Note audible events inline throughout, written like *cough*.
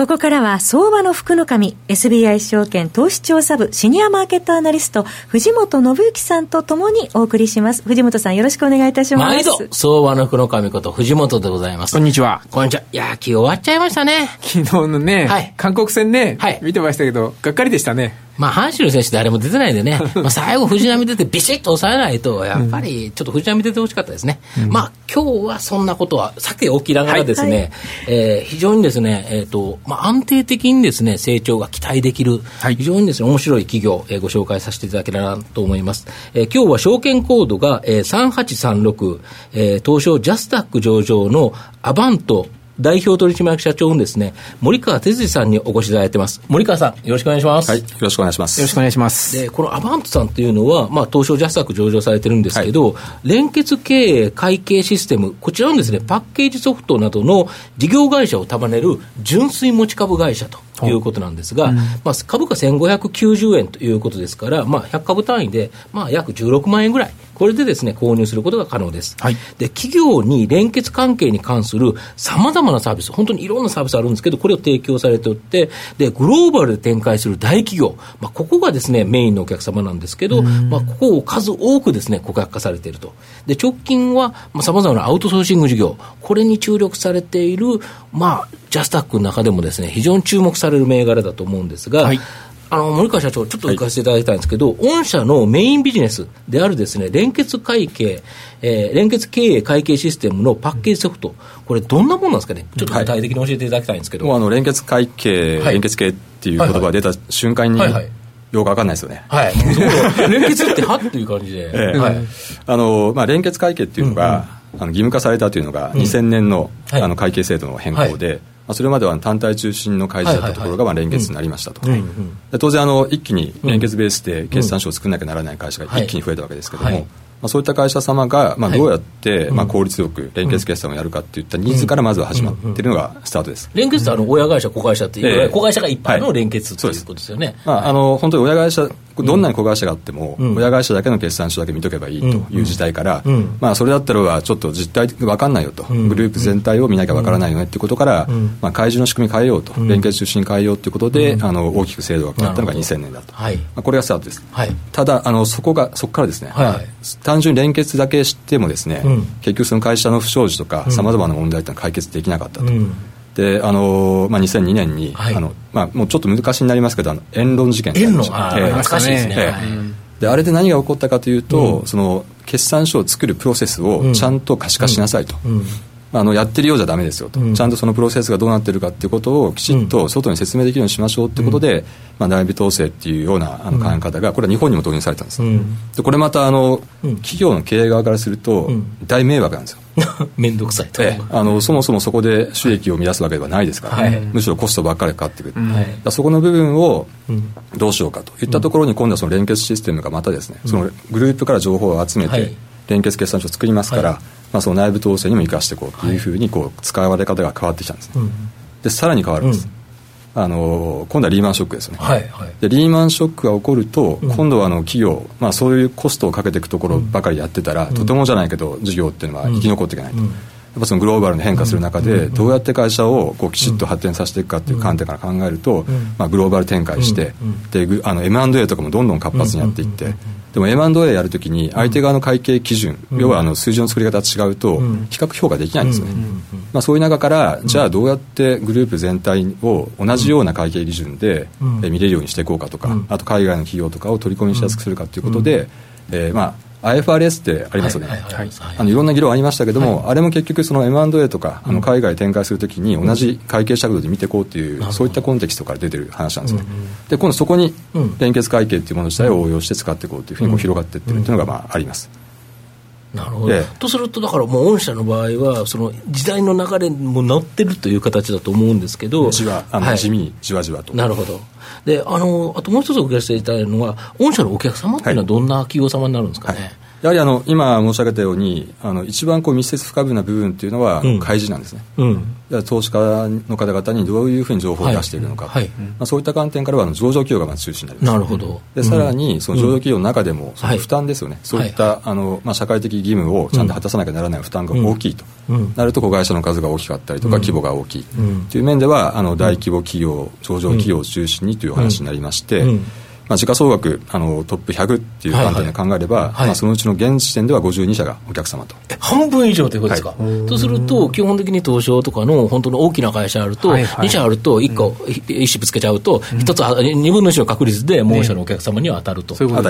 ここからは相場の福の神 SBI 証券投資調査部シニアマーケットアナリスト藤本信之さんとともにお送りします。藤本さんよろしくお願いいたします。毎度相場の福の神こと藤本でございます。こんにちは。こんにちいや野球終わっちゃいましたね。昨日のね、はい、韓国戦ね、はい、見てましたけどがっかりでしたねまあ、阪神の選手誰も出てないんでね、*laughs* まあ最後、藤浪出てビシッと抑えないと、やっぱりちょっと藤浪出てほしかったですね。うん、まあ、今日はそんなことはさておきながらですね、はい。はい、えー、非常にですね、えっ、ー、と、まあ、安定的にですね、成長が期待できる、はい、非常にですね、面白い企業、えー、ご紹介させていただければと思います。えー、今日は証券コードが、えー、3836、えー、東証ジャスタック上場のアバント代表取締役社長のですね、森川哲司さんにお越しいただいてます。森川さん、よろしくお願いします。はい、よろしくお願いします。よろしくお願いします。で、このアバントさんっていうのは、まあ、東証ジャスタック上場されてるんですけど、はい、連結経営会計システム、こちらのですね、パッケージソフトなどの事業会社を束ねる純粋持ち株会社と。いうことなんですが、うん、まあ、株価1590円ということですから、まあ、100株単位で、まあ、約16万円ぐらい、これでですね、購入することが可能です。はい、で、企業に連結関係に関するさまざまなサービス、本当にいろんなサービスあるんですけど、これを提供されておって、で、グローバルで展開する大企業、まあ、ここがですね、メインのお客様なんですけど、まあ、ここを数多くですね、顧客化されていると。で、直近は、さまざ、まなアウトソーシング事業、これに注力されている、まあ、ジャスタックの中でもですね、非常に注目される銘柄だと思うんですが、はい。あの森川社長、ちょっと行かせていただきたいんですけど、はい、御社のメインビジネスであるですね連結会計、えー、連結経営会計システムのパッケージソフト、これ、どんなものなんですかね、ちょっと具体的に教えていただきたいんですけど、はい、もうあの連結会計、はい、連結系っていう言葉が出た瞬間に、はいはい。よくわかんないですよね。はい。連結っては？っていう感じで。*laughs* ええ、はい。あの、まあ、連結会計っていうのが、うんうん、あの義務化されたというのが、2000年の,、あの会計制度の変更で、まあ、それまでは単体中心の会社だったところがまあ連結になりましたと、当然あの一気に連結ベースで決算書を作らなきゃならない会社が一気に増えたわけですけども、まあ、そういった会社様が、まあ、どうやって、まあ、効率よく連結決算をやるかっていったニーズからまずは始まっているのがスタートです。連結ってあの親会社、子会社っていう、えー、子会社がいっぱいの連結ということですよね。まあ、あの本当に親会社どんなに子会社があっても、親会社だけの決算書だけ見とけばいいという時代から、まあ、それだったらはちょっと実態分かんないよと、グループ全体を見なきゃ分からないよねっていうことから、まあ、開示の仕組み変えようと、連結中心に変えようということで、あの大きく制度が決まったのが2000年だと、はい。まあ、これがスタートです、はい、ただあのそこがそこからですね、はい、単純に連結だけしてもですね、結局その会社の不祥事とかさまざまな問題ってのは解決できなかったと。であのまあ、2002年に、はい、あのまあ、もうちょっと昔になりますけどあのエロン事件エンロン、えー、懐かしいですね、えーであれで何が起こったかというと、うん、その決算書を作るプロセスをちゃんと可視化しなさいと、うん。うん。あのやってるようじゃだめですよと、うん、ちゃんとそのプロセスがどうなってるかっていうことをきちっと外に説明できるようにしましょうっていうことで、うん、まあ、内部統制っていうようなあの考え方がこれは日本にも導入されたんです、うん、でこれまたあの、企業の経営側からすると大迷惑なんですよ *laughs* 面倒くさいと、ええ、あのそもそもそこで収益を生み出すわけではないですから、はい、むしろコストばっかりかかってくる、はい、そこの部分をどうしようかといったところに今度はその連結システムがまたですね、そのグループから情報を集めて、連結決算書を作りますから、まあ、その内部統制にも生かしていこうというふうにこう使われ方が変わってきたんですね、でさらに変わるんです、あの今度はリーマンショックですね、はいはい、でリーマンショックが起こると、うん、今度はあの企業、まあ、そういうコストをかけていくところばかりやってたら、うん、とてもじゃないけど事業っていうのは生き残っていけないと。うん。やっぱそのグローバルに変化する中で、どうやって会社をこうきちっと発展させていくかっていう観点から考えると、まあ、グローバル展開して、であの M&A とかもどんどん活発にやっていって、でも M&A やるときに相手側の会計基準、うん、要はあの数字の作り方が違うと比較評価できないんですね、まあ、そういう中からじゃあどうやってグループ全体を同じような会計基準で見れるようにしていこうかとか、あと海外の企業とかを取り込みしやすくするかということで、えー、まあ IFRS ってありますよね、あのいろんな議論ありましたけども、はい、あれも結局、その M&A とか、あの海外展開するときに、同じ会計尺度で見ていこうっていう、うん、そういったコンテキストから出てる話なんですね、うんうん、で今度そこに連結会計っていうもの自体を応用して使っていこうというふうにこう広がっていってるっていうのがまああります。なるほど、とすると、だからもう御社の場合は、その時代の流れにも乗ってるという形だと思うんですけど、じわあの、はい、地味にじわじわと。なるほど。であのあともう一つお聞かせいただいたのは、御社のお客様っていうのは、どんな企業様になるんですかね？はいやはりあの今申し上げたようにあの一番こう密接不可分な部分っていうのは開示なんですね、うん、投資家の方々にどういうふうに情報を出しているのか、はい。はい、まあ、そういった観点からは上場企業がまず中心になりますなるほど。でさらにその上場企業の中でもその負担ですよね、はい、そういった、あのまあ、社会的義務をちゃんと果たさなきゃならない負担が大きいと、なると子会社の数が大きかったりとか規模が大きい。という面ではあの大規模企業上場企業を中心にという話になりまして、まあ、時価総額あのトップ100っていう観点で考えれば、はいはい、まあ、そのうちの現時点では52社がお客様と。半分以上ということですか、はい、とすると基本的に東証とかの本当の大きな会社あると、はいはい、2社あると1個、うん、1ぶつけちゃうと、1つ2分の1の確率でもう社のお客様には当たると、ね、いうこと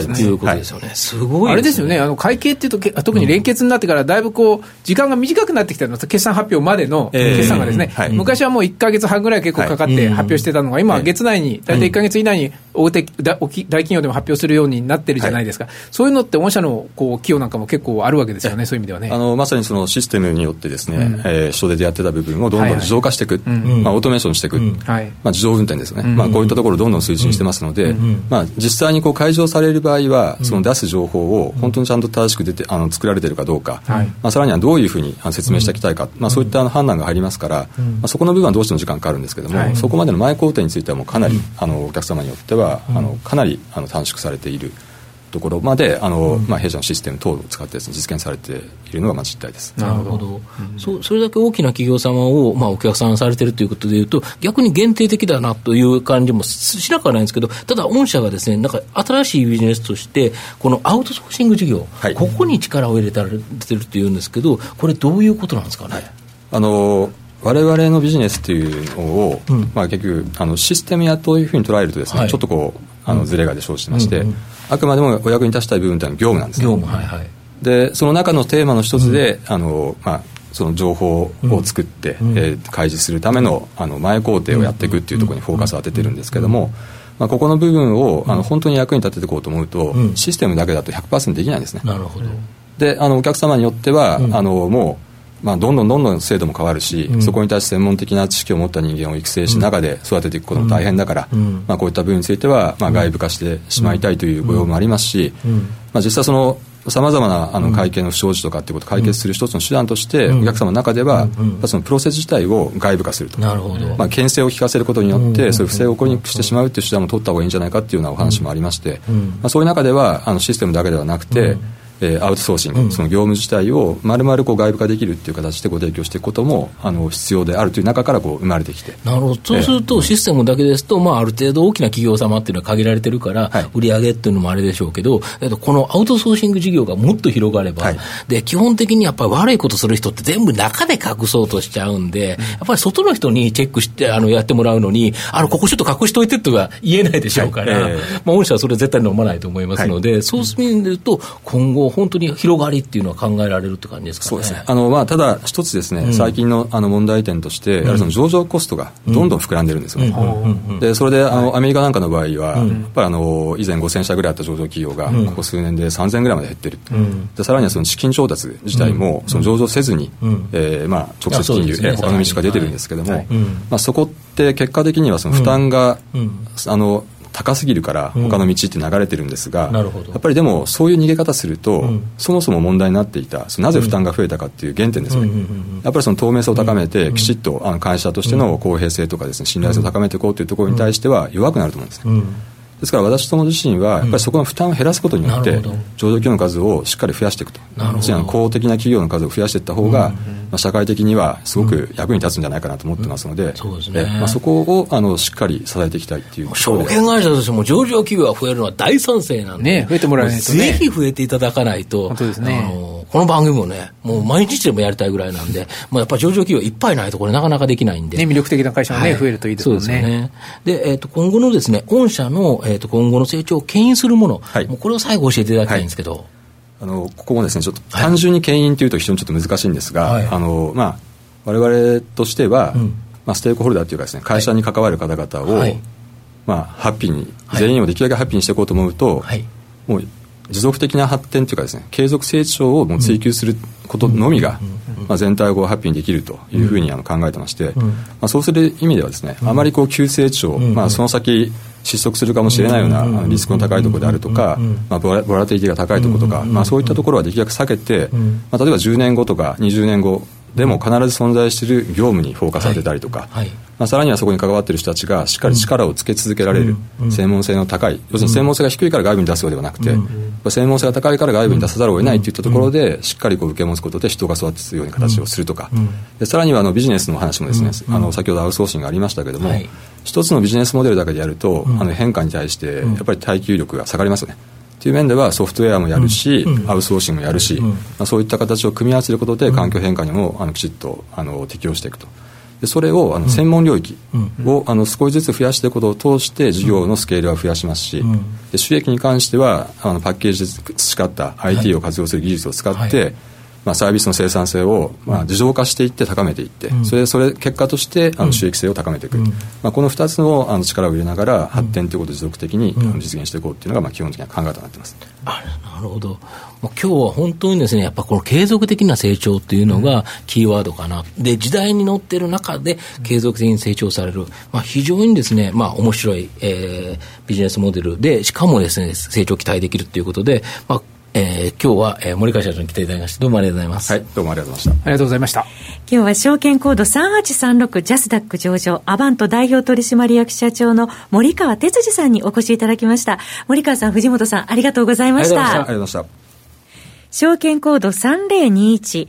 ですよね、すごい、ね、あれですよね。あの会計っていうと特に連結になってからだいぶこう時間が短くなってきたの決算発表までの決算がですね、えーはい、昔はもう1か月半ぐらい結構かかって発表してたのが今は月内に大体1か月以内に大手大企業でも発表表するようになってるじゃないですか、はい、そういうのって御社のこう企業なんかも結構あるわけですよね、そういう意味ではね。あのまさにそのシステムによってですね、うん、えー、人手でやってた部分をどんどん自動化していく、はいはい、まあ、オートメーションしていく、うん、まあ、自動運転ですよね、うん、まあ、こういったところをどんどん推進してますので、まあ、実際にこう開場される場合は、その出す情報を本当にちゃんと正しく出てあの作られているかどうか、まあ、さらにはどういうふうに説明していきたいか、まあ、そういった判断が入りますから、まあ、そこの部分はどうしても時間かかるんですけども、そこまでの前工程についてはもうかなり、あのお客様によっては、あのかなりあの短縮されている。ところまであの、うん、まあ、弊社のシステム等を使ってです、ね、実現されているのがまあ実態です。なるほど、うん、そそれだけ大きな企業様を、まあ、お客さんされているということでいうと逆に限定的だなという感じもしなくはないんですけどただ御社がですねなんか新しいビジネスとしてこのアウトソーシング事業、はい、ここに力を入れてるっていうんですけどこれどういうことなんですかね、はい、あの我々のビジネスというのを、うん、まあ、結局あのシステムやというふうに捉えるとですね、はい、ちょっとこうあのズレが生じてまして、うんうん、あくまでもお役に立ちたい部分というのは業務なんです、ね、業務はいはい。でその中のテーマの一つで、あのまあその情報を作って、うん、えー、開示するためのあの前工程をやっていくっていうところにフォーカスを当ててるんですけども、まあ、ここの部分をあの本当に役に立てていこうと思うと、システムだけだと100%できないんですね。なるほど。であのお客様によっては、あのもうまあ、どんどんどんどん制度も変わるし、うん、そこに対して専門的な知識を持った人間を育成し、中で育てていくことも大変だから、うん、まあ、こういった部分については、まあ、外部化してしまいたいというご要望もありますし、まあ、実際そのさまざまなあの会計の不祥事とかっていうことを解決する一つの手段として、お客様の中では、そのプロセス自体を外部化すると、なるほど。まあ、牽制を効かせることによって、そういう不正を起こりにくくしてしまうという手段も取った方がいいんじゃないかっていうようなお話もありまして、まあ、そういう中ではあのシステムだけではなくて、えー、アウトソーシング、うん、その業務自体をまるまる外部化できるっていう形でご提供していくこともあの必要であるという中からこう生まれてきて。なるほど。そうすると、システムだけですと、まあ、ある程度大きな企業様っていうのは限られてるから、はい、売り上げっていうのもあれでしょうけど、えっと、このアウトソーシング事業がもっと広がれば、はい、で基本的にやっぱり悪いことする人って全部中で隠そうとしちゃうんで、うん、やっぱり外の人にチェックしてあのやってもらうのにあのここちょっと隠しといてとは言えないでしょうから、はい。えー、まあ、御社はそれ絶対飲まないと思いますので、そうする意味で言うと今後本当に広がりっていうのは考えられるって感じですか、ね、そうですね。あの、まあ、ただ、一つですね、うん、最近のあの問題点として、やはりその上場コストがどんどん膨らんでるんですよね。で、それで、あの、アメリカなんかの場合は、やっぱりあの、以前5000社ぐらいあった上場企業が、ここ数年で3000ぐらいまで減ってる。で、さらにはその資金調達自体も、その上場せずに、えー、まあ、直接金融、ね、他の道が出てるんですけども、まあ、そこって結果的にはその負担が、あの、高すぎるから他の道って流れてるんですが、うん、やっぱりでもそういう逃げ方すると、うん、そもそも問題になっていたなぜ負担が増えたかっていう原点ですね、やっぱりその透明性を高めて、きちっとあの会社としての公平性とかですね信頼性を高めていこうというところに対しては弱くなると思うんですね。ですから私ども自身は、やっぱりそこの負担を減らすことによって、上場企業の数をしっかり増やしていくと、公的な企業の数を増やしていった方が、まあ、社会的にはすごく役に立つんじゃないかなと思ってますので、まあ、そこをあのしっかり支えていきたいっていう証券会社としても上場企業が増えるのは大賛成なんで、ね、増えてもらえないと、ね、ぜひ増えていただかないと、本当ですね、あのこの番組もね、もう毎日でもやりたいぐらいなんで、*laughs* まあ、やっぱり上場企業いっぱいないとこれなかなかできないんで。ね、魅力的な会社がね、はい、増えるといいですね。そうですね。で、えっ、ー、と、今後のですね、御社の、えっ、ー、と、今後の成長を牽引するもの、はい、もうこれを最後教えていただきたいんですけど。はい、あの、ここもですね、ちょっと単純に牽引というと非常にちょっと難しいんですが、はい、あの、まあ、我々としては、うん、まあ、ステークホルダーというかですね、会社に関わる方々を、まあ、ハッピーに、全員をできるだけハッピーにしていこうと思うと、もう持続的な発展というかですね継続成長をもう追求することのみが、まあ、全体をハッピーにできるというふうにあの考えてまして、まあ、そうする意味ではですね、あまりこう急成長、まあ、その先失速するかもしれないようなリスクの高いところであるとか、まあ、ボラボラティティが高いところとか、まあ、そういったところはできるだけ避けて、まあ、例えば10年後とか20年後でも必ず存在している業務にフォーカス当てたりとか、はいはい、まあ、さらにはそこに関わっている人たちがしっかり力をつけ続けられる、専門性の高い、要するに専門性が低いから外部に出すようではなくて、専門性が高いから外部に出さざるを得ないといったところで、しっかりこう受け持つことで人が育つような形をするとか、でさらにはあのビジネスの話もですね、あの先ほどアウトソーシングがありましたけれども、はい、一つのビジネスモデルだけでやると、あの変化に対してやっぱり耐久力が下がりますよね。という面ではソフトウェアもやるし、うん、アウトソーシングもやるし、うん、まあ、そういった形を組み合わせることで環境変化にもあのきちっとあの適応していくと。でそれをあの専門領域をあの少しずつ増やしていくことを通して事業のスケールは増やしますし、で収益に関してはあのパッケージで培った IT を活用する技術を使って、はいまあ、サービスの生産性を、まあ、自動化していって高めていって、うん、それそれ結果としてあの収益性を高めていく、うん、まあ、この2つのあの力を入れながら発展ということを持続的に、実現していこうというのが、まあ、基本的な考えとなっています。あなるほど。今日は本当にですねやっぱこの継続的な成長っていうのがキーワードかな、で時代に乗っている中で継続的に成長される、まあ、非常にですね、まあ、面白い、えー、ビジネスモデルでしかもですね成長期待できるということで、まあえー、今日は、えー、森川社長に来ていただきましたどうもありがとうございます。はいどうもありがとうございました。ありがとうございました。今日は証券コード3836ジャスダック上場アバント代表取締役社長の森川哲司さんにお越しいただきました。森川さん藤本さんありがとうございました。ありがとうございました。証券コード3021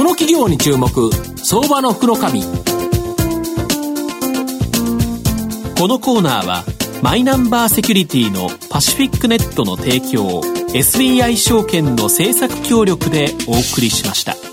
この企業に注目相場の福のこのコーナーはマイナンバーセキュリティのパシフィックネットの提供 SBI 証券の政策協力でお送りしました。